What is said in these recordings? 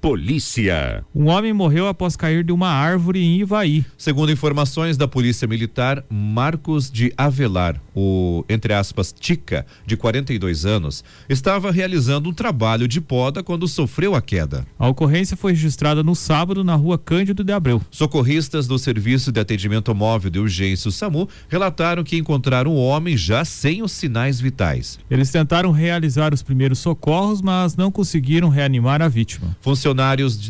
Polícia. Um homem morreu após cair de uma árvore em Ivaí. Segundo informações da Polícia Militar, Marcos de Avelar, o, entre aspas, Tica, de 42 anos, estava realizando um trabalho de poda quando sofreu a queda. A ocorrência foi registrada no sábado na rua Cândido de Abreu. Socorristas do Serviço de Atendimento Móvel de Urgência, o SAMU, relataram que encontraram o homem já sem os sinais vitais. Eles tentaram realizar os primeiros socorros, mas não conseguiram reanimar a vítima. Funcionários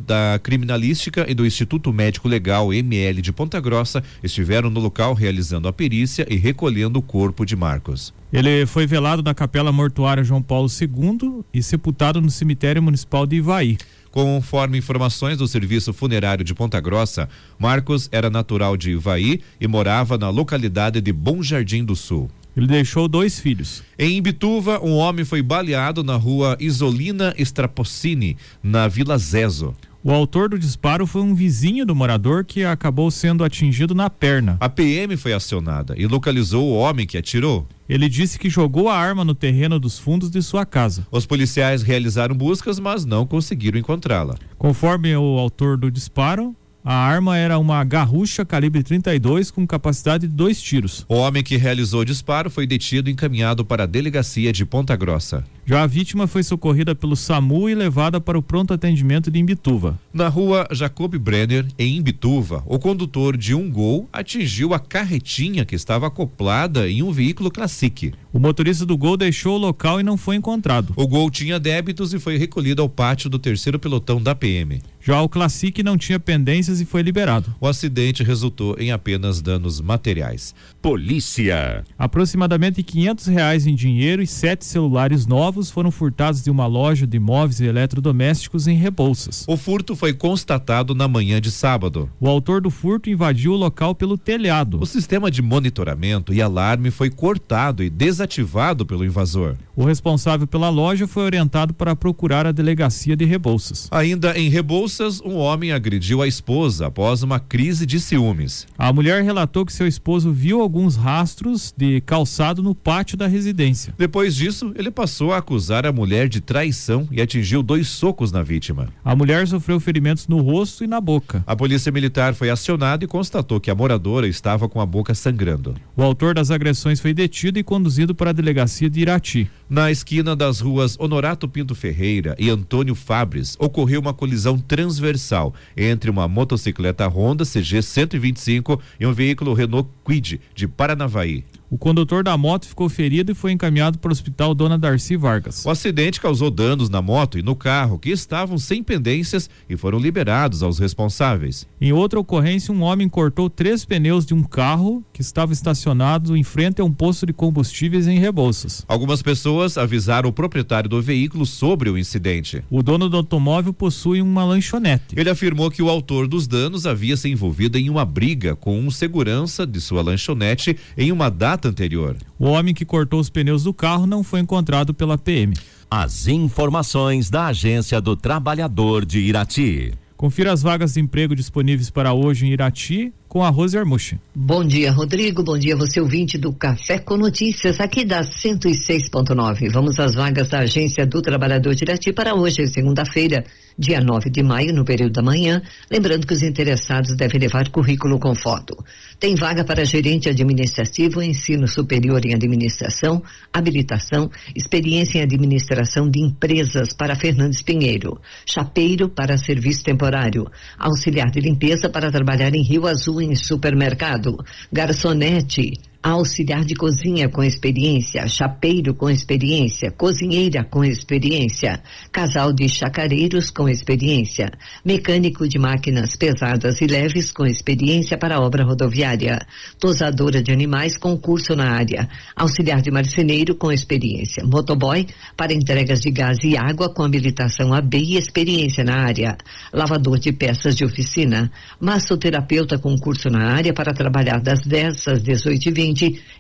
da criminalística e do Instituto Médico Legal ML de Ponta Grossa estiveram no local realizando a perícia e recolhendo o corpo de Marcos. Ele foi velado na Capela Mortuária João Paulo II e sepultado no cemitério municipal de Ivaí. Conforme informações do Serviço Funerário de Ponta Grossa, Marcos era natural de Ivaí e morava na localidade de Bom Jardim do Sul. Ele deixou dois filhos. Em Imbituva, um homem foi baleado na rua Isolina Strapocini, na Vila Zezo. O autor do disparo foi um vizinho do morador que acabou sendo atingido na perna. A PM foi acionada e localizou o homem que atirou. Ele disse que jogou a arma no terreno dos fundos de sua casa. Os policiais realizaram buscas, mas não conseguiram encontrá-la. Conforme o autor do disparo, a arma era uma garrucha calibre 32 com capacidade de dois tiros. O homem que realizou o disparo foi detido e encaminhado para a delegacia de Ponta Grossa. Já a vítima foi socorrida pelo SAMU e levada para o pronto atendimento de Imbituva. Na rua Jacob Brenner, em Imbituva, o condutor de um Gol atingiu a carretinha que estava acoplada em um veículo Classic. O motorista do Gol deixou o local e não foi encontrado. O Gol tinha débitos e foi recolhido ao pátio do terceiro pelotão da PM. Já o Classic não tinha pendências e foi liberado. O acidente resultou em apenas danos materiais. Polícia. Aproximadamente 500 reais em dinheiro e sete celulares novos foram furtados de uma loja de móveis e eletrodomésticos em Rebouças. O furto foi constatado na manhã de sábado. O autor do furto invadiu o local pelo telhado. O sistema de monitoramento e alarme foi cortado e desativado pelo invasor. O responsável pela loja foi orientado para procurar a delegacia de Rebouças. Ainda em Rebouças, um homem agrediu a esposa após uma crise de ciúmes. A mulher relatou que seu esposo viu alguns rastros de calçado no pátio da residência. Depois disso, ele passou a acusar a mulher de traição e atingiu dois socos na vítima. A mulher sofreu ferimentos no rosto e na boca. A polícia militar foi acionada e constatou que a moradora estava com a boca sangrando. O autor das agressões foi detido e conduzido para a delegacia de Irati. Na esquina das ruas Honorato Pinto Ferreira e Antônio Fabres, ocorreu uma colisão transversal entre uma motocicleta Honda CG 125 e um veículo Renault Quid de Paranavaí. O condutor da moto ficou ferido e foi encaminhado para o hospital Dona Darcy Vargas. O acidente causou danos na moto e no carro, que estavam sem pendências e foram liberados aos responsáveis. Em outra ocorrência, um homem cortou três pneus de um carro que estava estacionado em frente a um posto de combustíveis em Rebouças. Algumas pessoas avisaram o proprietário do veículo sobre o incidente. O dono do automóvel possui uma lanchonete. Ele afirmou que o autor dos danos havia se envolvido em uma briga com um segurança de sua lanchonete em uma data anterior. O homem que cortou os pneus do carro não foi encontrado pela PM. As informações da Agência do Trabalhador de Irati. Confira as vagas de emprego disponíveis para hoje em Irati com a Rose Armuche. Bom dia, Rodrigo. Bom dia, você ouvinte do Café com Notícias, aqui da 106.9. Vamos às vagas da Agência do Trabalhador de Irati para hoje, segunda-feira, dia 9 de maio, no período da manhã. Lembrando que os interessados devem levar currículo com foto. Tem vaga para gerente administrativo, ensino superior em administração, habilitação, experiência em administração de empresas para Fernandes Pinheiro, chapeiro para serviço temporário, auxiliar de limpeza para trabalhar em Rio Azul em supermercado, garçonete, auxiliar de cozinha com experiência, chapeiro com experiência, cozinheira com experiência, casal de chacareiros com experiência, mecânico de máquinas pesadas e leves com experiência para obra rodoviária, tosadora de animais com curso na área, auxiliar de marceneiro com experiência, motoboy para entregas de gás e água com habilitação AB e experiência na área, lavador de peças de oficina, massoterapeuta com curso na área para trabalhar das 10 às 18 e 20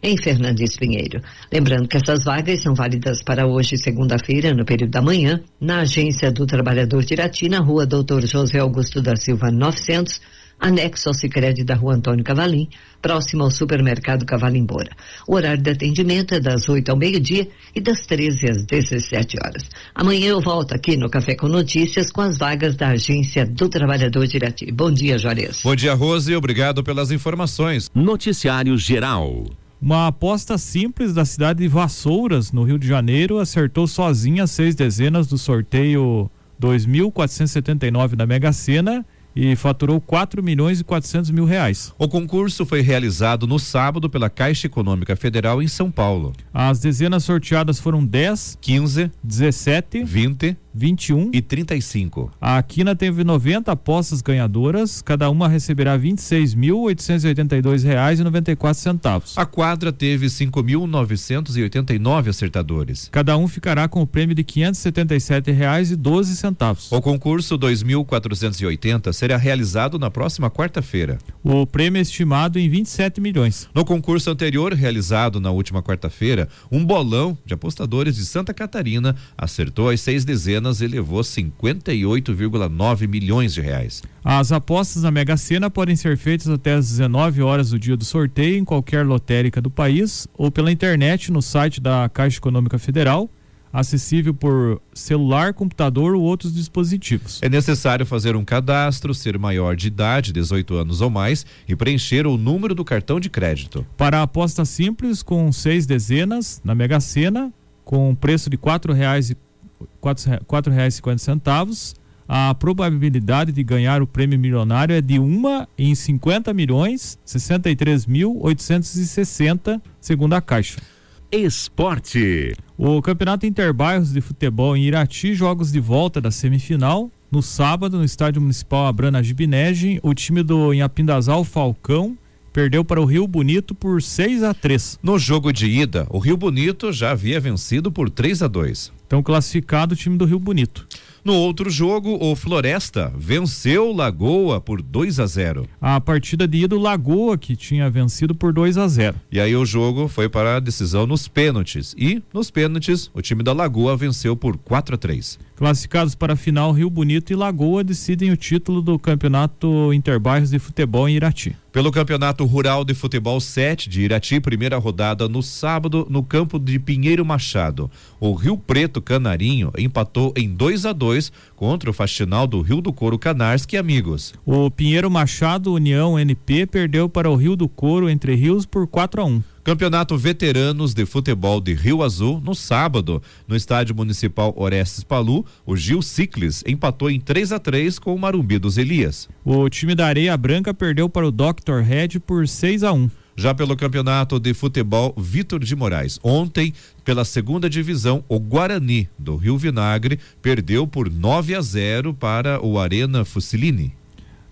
em Fernandes Pinheiro. Lembrando que essas vagas são válidas para hoje, segunda-feira, no período da manhã, na Agência do Trabalhador de Irati, na rua Doutor José Augusto da Silva 900, anexo ao Sicredi da Rua Antônio Cavalim, próximo ao supermercado Cavalim Bora. O horário de atendimento é das 8 ao meio-dia e das 13 às 17 horas. Amanhã eu volto aqui no Café com Notícias com as vagas da Agência do Trabalhador de Irati. Bom dia, Juarez. Bom dia, Rose, obrigado pelas informações. Noticiário Geral. Uma aposta simples da cidade de Vassouras, no Rio de Janeiro, acertou sozinha seis dezenas do sorteio 2.479 da Mega Sena e faturou 4 milhões e 400 mil reais. O concurso foi realizado no sábado pela Caixa Econômica Federal em São Paulo. As dezenas sorteadas foram 10, 15, 17, 20 21 e 35. A Quina teve 90 apostas ganhadoras, cada uma receberá R$ 26.882,94. A quadra teve 5.989 acertadores. Cada um ficará com o prêmio de R$ 577,12. O concurso 2480 será realizado na próxima quarta-feira. O prêmio é estimado em 27 milhões. No concurso anterior, realizado na última quarta-feira, um bolão de apostadores de Santa Catarina acertou as seis dezenas Apenas elevou 58,9 milhões de reais. As apostas na Mega Sena podem ser feitas até às 19 horas do dia do sorteio em qualquer lotérica do país ou pela internet no site da Caixa Econômica Federal, acessível por celular, computador ou outros dispositivos. É necessário fazer um cadastro, ser maior de idade, 18 anos ou mais, e preencher o número do cartão de crédito. Para a aposta simples, com seis dezenas, na Mega Sena, com preço de R$ 4,00 R$ 4,50, a probabilidade de ganhar o prêmio milionário é de 1 em 50 milhões 63.860, segundo a Caixa. Esporte. O Campeonato Interbairros de Futebol em Irati, jogos de volta da semifinal. No sábado, no Estádio Municipal Abrana Gibinegem, o time do Inhapindazal Falcão perdeu para o Rio Bonito por 6 a 3. No jogo de ida, o Rio Bonito já havia vencido por 3 a 2. Então classificado o time do Rio Bonito. No outro jogo, o Floresta venceu Lagoa por 2 a 0. A partida de ida, o Lagoa que tinha vencido por 2 a 0. E aí o jogo foi para a decisão nos pênaltis. E nos pênaltis, o time da Lagoa venceu por 4 a 3. Classificados para a final, Rio Bonito e Lagoa decidem o título do Campeonato Interbairros de Futebol em Irati. Pelo Campeonato Rural de Futebol 7 de Irati, primeira rodada no sábado, no campo de Pinheiro Machado. O Rio Preto Canarinho empatou em 2 a 2 contra o Faxinal do Rio do Couro Canarski Amigos. O Pinheiro Machado União NP perdeu para o Rio do Couro Entre Rios por 4 a 1. Campeonato Veteranos de Futebol de Rio Azul, no sábado, no Estádio Municipal Orestes Palu, o Gil Ciclis empatou em 3 a 3 com o Marumbi dos Elias. O time da Areia Branca perdeu para o Dr. Red por 6 a 1. Já pelo Campeonato de Futebol Vitor de Moraes, ontem, pela segunda divisão, o Guarani do Rio Vinagre perdeu por 9 a 0 para o Arena Fusilini.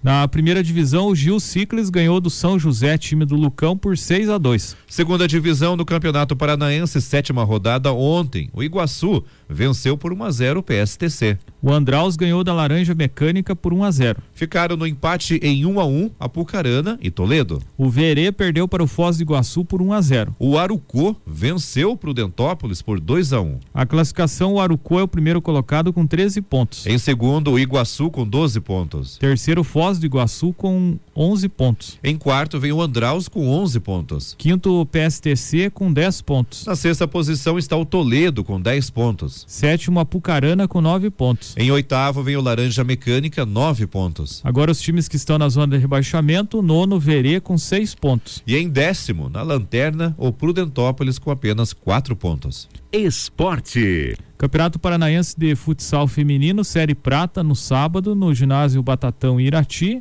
Na primeira divisão, o Gil Ciclis ganhou do São José, time do Lucão, por 6 a 2. Segunda divisão do Campeonato Paranaense, sétima rodada ontem. O Iguaçu venceu por 1 a 0 o PSTC. O Andraus ganhou da Laranja Mecânica por 1 a 0. Ficaram no empate em 1 a 1 Apucarana e Toledo. O Verê perdeu para o Foz do Iguaçu por 1 a 0. O Arucô venceu para o Dentópolis por 2 a 1. A classificação o Arucô é o primeiro colocado com 13 pontos. Em segundo, o Iguaçu com 12 pontos. Terceiro, Foz do Iguaçu com 11 pontos. Em quarto vem o Andraus com 11 pontos. Quinto, o PSTC com 10 pontos. Na sexta posição está o Toledo com 10 pontos. Sétimo, Apucarana com 9 pontos. Em oitavo vem o Laranja Mecânica, 9 pontos. Agora os times que estão na zona de rebaixamento, nono, Verê com 6 pontos. E em décimo, na lanterna, o Prudentópolis com apenas 4 pontos. Esporte. Campeonato Paranaense de Futsal Feminino, Série Prata, no sábado, no ginásio Batatão Irati.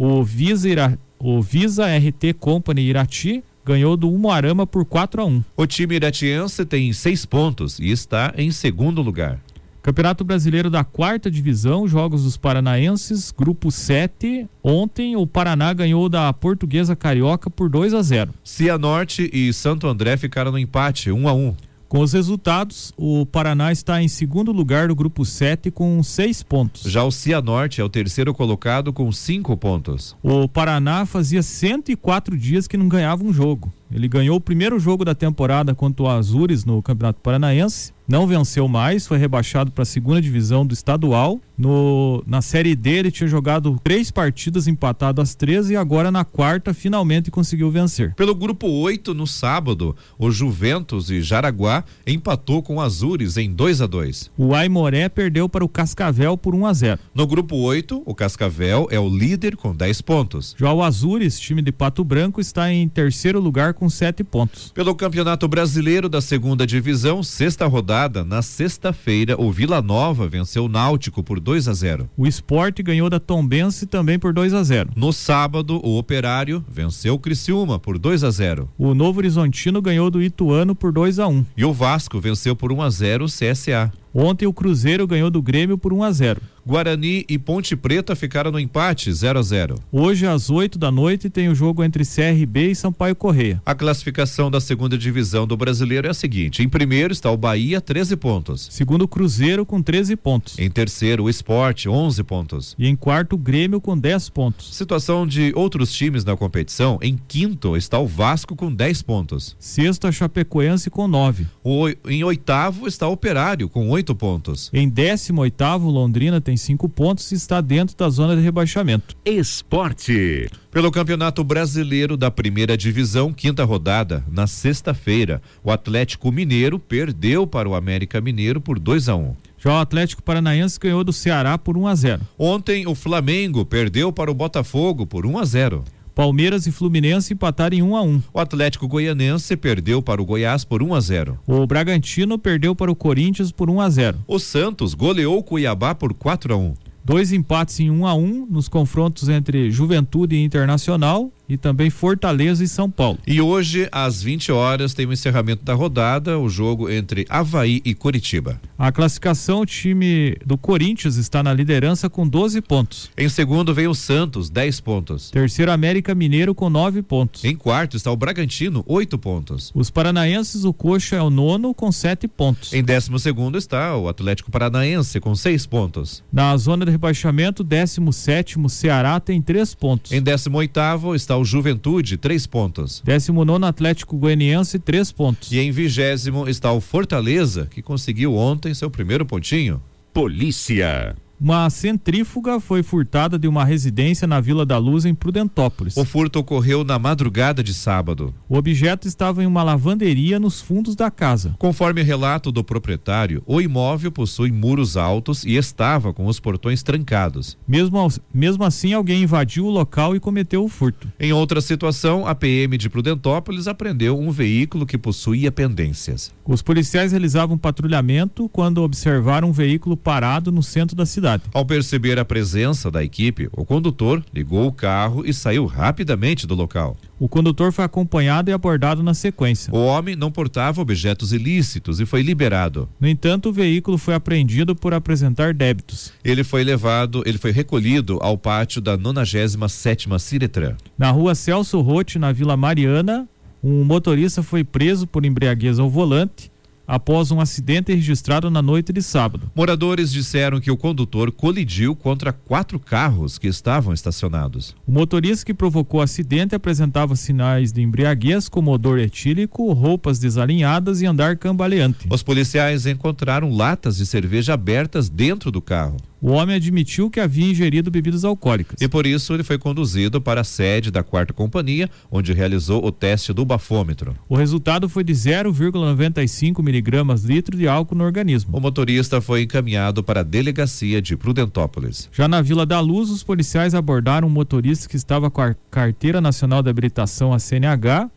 O Visa, Ira, o Visa RT Company Irati ganhou do Umuarama por 4 a 1. O time iratiense tem seis pontos e está em segundo lugar. Campeonato Brasileiro da Quarta Divisão, Jogos dos Paranaenses, Grupo 7. Ontem o Paraná ganhou da Portuguesa Carioca por 2 a 0. Cianorte e Santo André ficaram no empate, 1 a 1. Com os resultados, o Paraná está em segundo lugar do grupo 7 com seis pontos. Já o Cianorte é o terceiro colocado com cinco pontos. O Paraná fazia 104 dias que não ganhava um jogo. Ele ganhou o primeiro jogo da temporada contra o Azures no Campeonato Paranaense não venceu mais, foi rebaixado para a segunda divisão do estadual. No, na Série D ele tinha jogado três partidas, empatado as três e agora na quarta finalmente conseguiu vencer. Pelo grupo 8, no sábado, o Juventus e Jaraguá empatou com o Azures em 2 a 2 O Aimoré perdeu para o Cascavel por 1 a 0 No grupo 8, o Cascavel é o líder com 10 pontos. Já o Azures, time de Pato Branco, está em terceiro lugar com 7 pontos. Pelo Campeonato Brasileiro da Segunda Divisão, sexta rodada na sexta-feira, o Vila Nova venceu o Náutico por 2 a 0. O Esporte ganhou da Tombense também por 2 a 0. No sábado, o Operário venceu o Criciúma por 2 a 0. O Novo Horizontino ganhou do Ituano por 2 a 1. E o Vasco venceu por 1 a 0 o CSA. Ontem o Cruzeiro ganhou do Grêmio por 1 a 0. Guarani e Ponte Preta ficaram no empate 0 a 0. Hoje às 8 da noite tem o jogo entre CRB e Sampaio Correia. A classificação da segunda divisão do Brasileiro é a seguinte: em primeiro está o Bahia, 13 pontos. Segundo o Cruzeiro com 13 pontos. Em terceiro o Esporte, 11 pontos. E em quarto o Grêmio com 10 pontos. Situação de outros times na competição: em quinto está o Vasco com 10 pontos. Sexto a Chapecoense com 9. O, em oitavo está o Operário com 8 pontos. Em décimo oitavo Londrina tem cinco pontos e está dentro da zona de rebaixamento. Esporte. Pelo Campeonato Brasileiro da Primeira Divisão, quinta rodada, na sexta-feira, o Atlético Mineiro perdeu para o América Mineiro por 2 a 1. Um. Já o Atlético Paranaense ganhou do Ceará por 1 um a 0. Ontem o Flamengo perdeu para o Botafogo por 1 um a 0. Palmeiras e Fluminense empataram em 1 a 1. O Atlético Goianense perdeu para o Goiás por 1 a 0. O Bragantino perdeu para o Corinthians por 1 a 0. O Santos goleou o Cuiabá por 4 a 1. Dois empates em 1 a 1 nos confrontos entre Juventude e Internacional e também Fortaleza e São Paulo. E hoje, às 20 horas, tem o encerramento da rodada, o jogo entre Havaí e Coritiba. A classificação, o time do Corinthians está na liderança com 12 pontos. Em segundo vem o Santos, 10 pontos. Terceiro, América Mineiro com 9 pontos. Em quarto está o Bragantino, 8 pontos. Os paranaenses, o Coxa é o nono com 7 pontos. Em décimo segundo está o Atlético Paranaense com 6 pontos. Na zona de rebaixamento, décimo sétimo, Ceará tem 3 pontos. Em décimo oitavo está o Juventude, três pontos. 19 Atlético Goianiense, três pontos. E em vigésimo está o Fortaleza, que conseguiu ontem seu primeiro pontinho. Polícia. Uma centrífuga foi furtada de uma residência na Vila da Luz, em Prudentópolis. O furto ocorreu na madrugada de sábado. O objeto estava em uma lavanderia nos fundos da casa. Conforme relato do proprietário, o imóvel possui muros altos e estava com os portões trancados. Mesmo, mesmo assim, alguém invadiu o local e cometeu o furto. Em outra situação, a PM de Prudentópolis apreendeu um veículo que possuía pendências. Os policiais realizavam patrulhamento quando observaram um veículo parado no centro da cidade cidade. Ao perceber a presença da equipe, o condutor ligou o carro e saiu rapidamente do local. O condutor foi acompanhado e abordado na sequência. O homem não portava objetos ilícitos e foi liberado. No entanto, o veículo foi apreendido por apresentar débitos. Ele foi levado, ele foi recolhido ao pátio da 97ª Ciretran. Na rua Celso Rotti, na Vila Mariana, um motorista foi preso por embriaguez ao volante após um acidente registrado na noite de sábado. Moradores disseram que o condutor colidiu contra quatro carros que estavam estacionados. O motorista que provocou o acidente apresentava sinais de embriaguez, como odor etílico, roupas desalinhadas e andar cambaleante. Os policiais encontraram latas de cerveja abertas dentro do carro. O homem admitiu que havia ingerido bebidas alcoólicas. E por isso ele foi conduzido para a sede da quarta companhia, onde realizou o teste do bafômetro. O resultado foi de 0,95 miligramas litro de álcool no organismo. O motorista foi encaminhado para a delegacia de Prudentópolis. Já na Vila da Luz, os policiais abordaram um motorista que estava com a carteira nacional de habilitação a CNH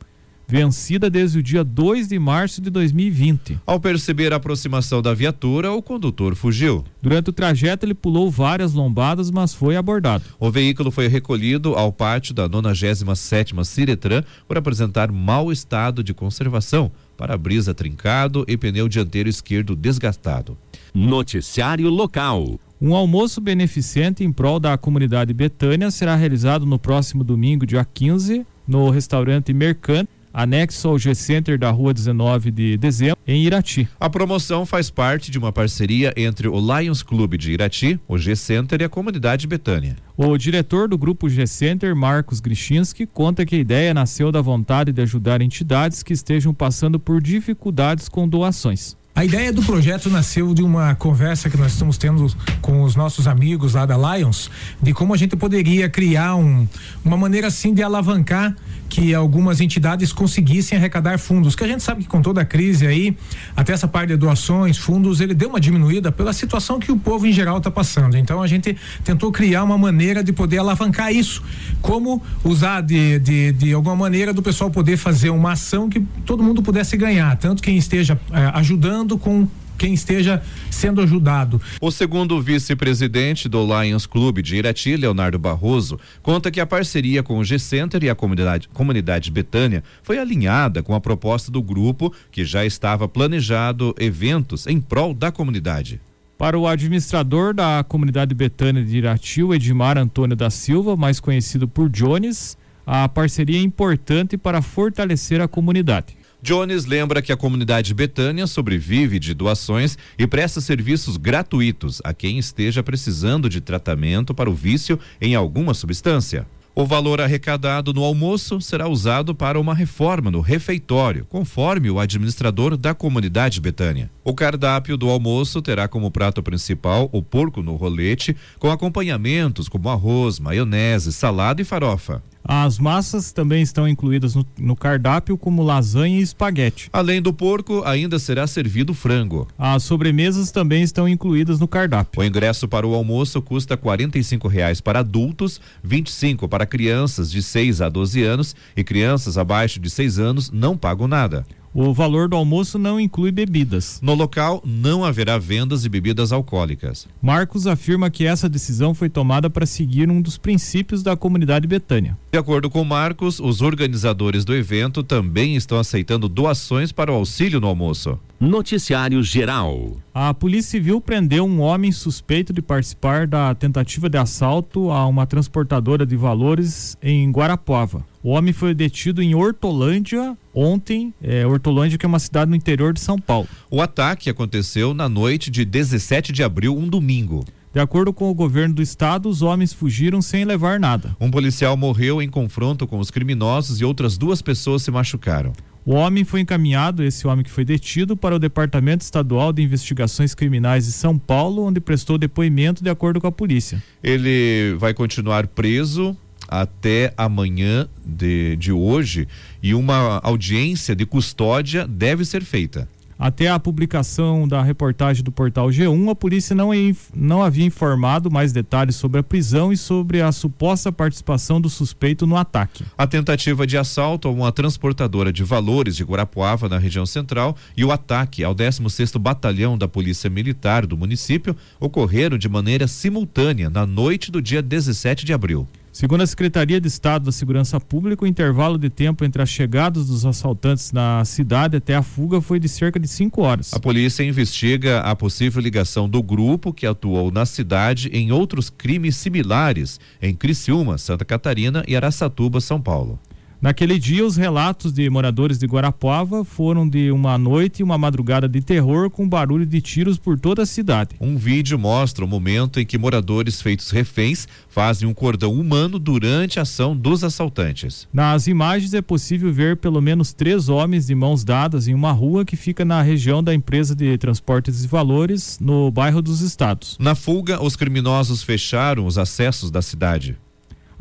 vencida desde o dia 2 de março de 2020. Ao perceber a aproximação da viatura, o condutor fugiu. Durante o trajeto, ele pulou várias lombadas, mas foi abordado. O veículo foi recolhido ao pátio da 97ª Ciretran por apresentar mau estado de conservação, para-brisa trincado e pneu dianteiro esquerdo desgastado. Noticiário local. Um almoço beneficente em prol da comunidade Betânia será realizado no próximo domingo, dia 15, no restaurante Mercante anexo ao G-Center da rua 19 de dezembro, em Irati. A promoção faz parte de uma parceria entre o Lions Clube de Irati, o G-Center e a comunidade Betânia. O diretor do grupo G-Center, Marcos Grichinski, conta que a ideia nasceu da vontade de ajudar entidades que estejam passando por dificuldades com doações. A ideia do projeto nasceu de uma conversa que nós estamos tendo com os nossos amigos lá da Lions, de como a gente poderia criar um, uma maneira assim de alavancar que algumas entidades conseguissem arrecadar fundos, que a gente sabe que com toda a crise aí, até essa parte de doações, fundos, ele deu uma diminuída pela situação que o povo em geral está passando. Então a gente tentou criar uma maneira de poder alavancar isso, como usar de, de, de alguma maneira do pessoal poder fazer uma ação que todo mundo pudesse ganhar, tanto quem esteja eh, ajudando com quem esteja sendo ajudado. O segundo vice-presidente do Lions Clube de Irati, Leonardo Barroso, conta que a parceria com o G-Center e a comunidade, comunidade Betânia foi alinhada com a proposta do grupo, que já estava planejado eventos em prol da comunidade. Para o administrador da comunidade Betânia de Irati, o Edmar Antônio da Silva, mais conhecido por Jones, a parceria é importante para fortalecer a comunidade. Jones lembra que a comunidade Betânia sobrevive de doações e presta serviços gratuitos a quem esteja precisando de tratamento para o vício em alguma substância. O valor arrecadado no almoço será usado para uma reforma no refeitório, conforme o administrador da comunidade Betânia. O cardápio do almoço terá como prato principal o porco no rolete, com acompanhamentos como arroz, maionese, salada e farofa. As massas também estão incluídas no, no, cardápio, como lasanha e espaguete. Além do porco, ainda será servido frango. As sobremesas também estão incluídas no cardápio. O ingresso para o almoço custa R$ reais para adultos, 25 para crianças de 6 a 12 anos e crianças abaixo de 6 anos não pagam nada. O valor do almoço não inclui bebidas. No local não haverá vendas de bebidas alcoólicas. Marcos afirma que essa decisão foi tomada para seguir um dos princípios da comunidade Betânia. De acordo com Marcos, os organizadores do evento também estão aceitando doações para o auxílio no almoço. Noticiário Geral. A Polícia Civil prendeu um homem suspeito de participar da tentativa de assalto a uma transportadora de valores em Guarapuava. O homem foi detido em Hortolândia ontem, é, Hortolândia que é uma cidade no interior de São Paulo. O ataque aconteceu na noite de 17 de abril, um domingo. De acordo com o governo do estado, os homens fugiram sem levar nada. Um policial morreu em confronto com os criminosos e outras duas pessoas se machucaram. O homem foi encaminhado, esse homem que foi detido, para o Departamento Estadual de Investigações Criminais de São Paulo, onde prestou depoimento de acordo com a polícia. Ele vai continuar preso até amanhã de, de hoje e uma audiência de custódia deve ser feita. Até a publicação da reportagem do portal G1, a polícia não, é, não havia informado mais detalhes sobre a prisão e sobre a suposta participação do suspeito no ataque. A tentativa de assalto a uma transportadora de valores de Guarapuava, na região central, e o ataque ao 16º Batalhão da Polícia Militar do município ocorreram de maneira simultânea na noite do dia 17 de abril. Segundo a Secretaria de Estado da Segurança Pública, o intervalo de tempo entre as chegadas dos assaltantes na cidade até a fuga foi de cerca de cinco horas. A polícia investiga a possível ligação do grupo que atuou na cidade em outros crimes similares em Criciúma, Santa Catarina e Araçatuba, São Paulo. Naquele dia, os relatos de moradores de Guarapuava foram de uma noite e uma madrugada de terror com barulho de tiros por toda a cidade. Um vídeo mostra o momento em que moradores feitos reféns fazem um cordão humano durante a ação dos assaltantes. Nas imagens é possível ver pelo menos três homens de mãos dadas em uma rua que fica na região da empresa de transportes e valores, no bairro dos Estados. Na fuga, os criminosos fecharam os acessos da cidade.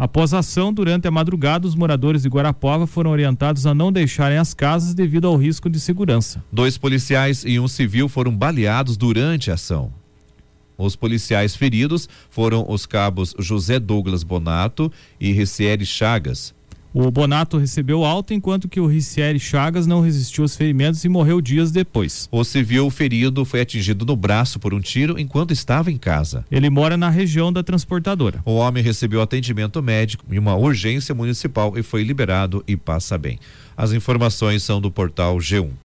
Após a ação, durante a madrugada, os moradores de Guarapova foram orientados a não deixarem as casas devido ao risco de segurança. Dois policiais e um civil foram baleados durante a ação. Os policiais feridos foram os cabos José Douglas Bonato e Recieri Chagas. O Bonato recebeu alta, enquanto que o Ricieri Chagas não resistiu aos ferimentos e morreu dias depois. O civil ferido foi atingido no braço por um tiro enquanto estava em casa. Ele mora na região da transportadora. O homem recebeu atendimento médico em uma urgência municipal e foi liberado e passa bem. As informações são do portal G1.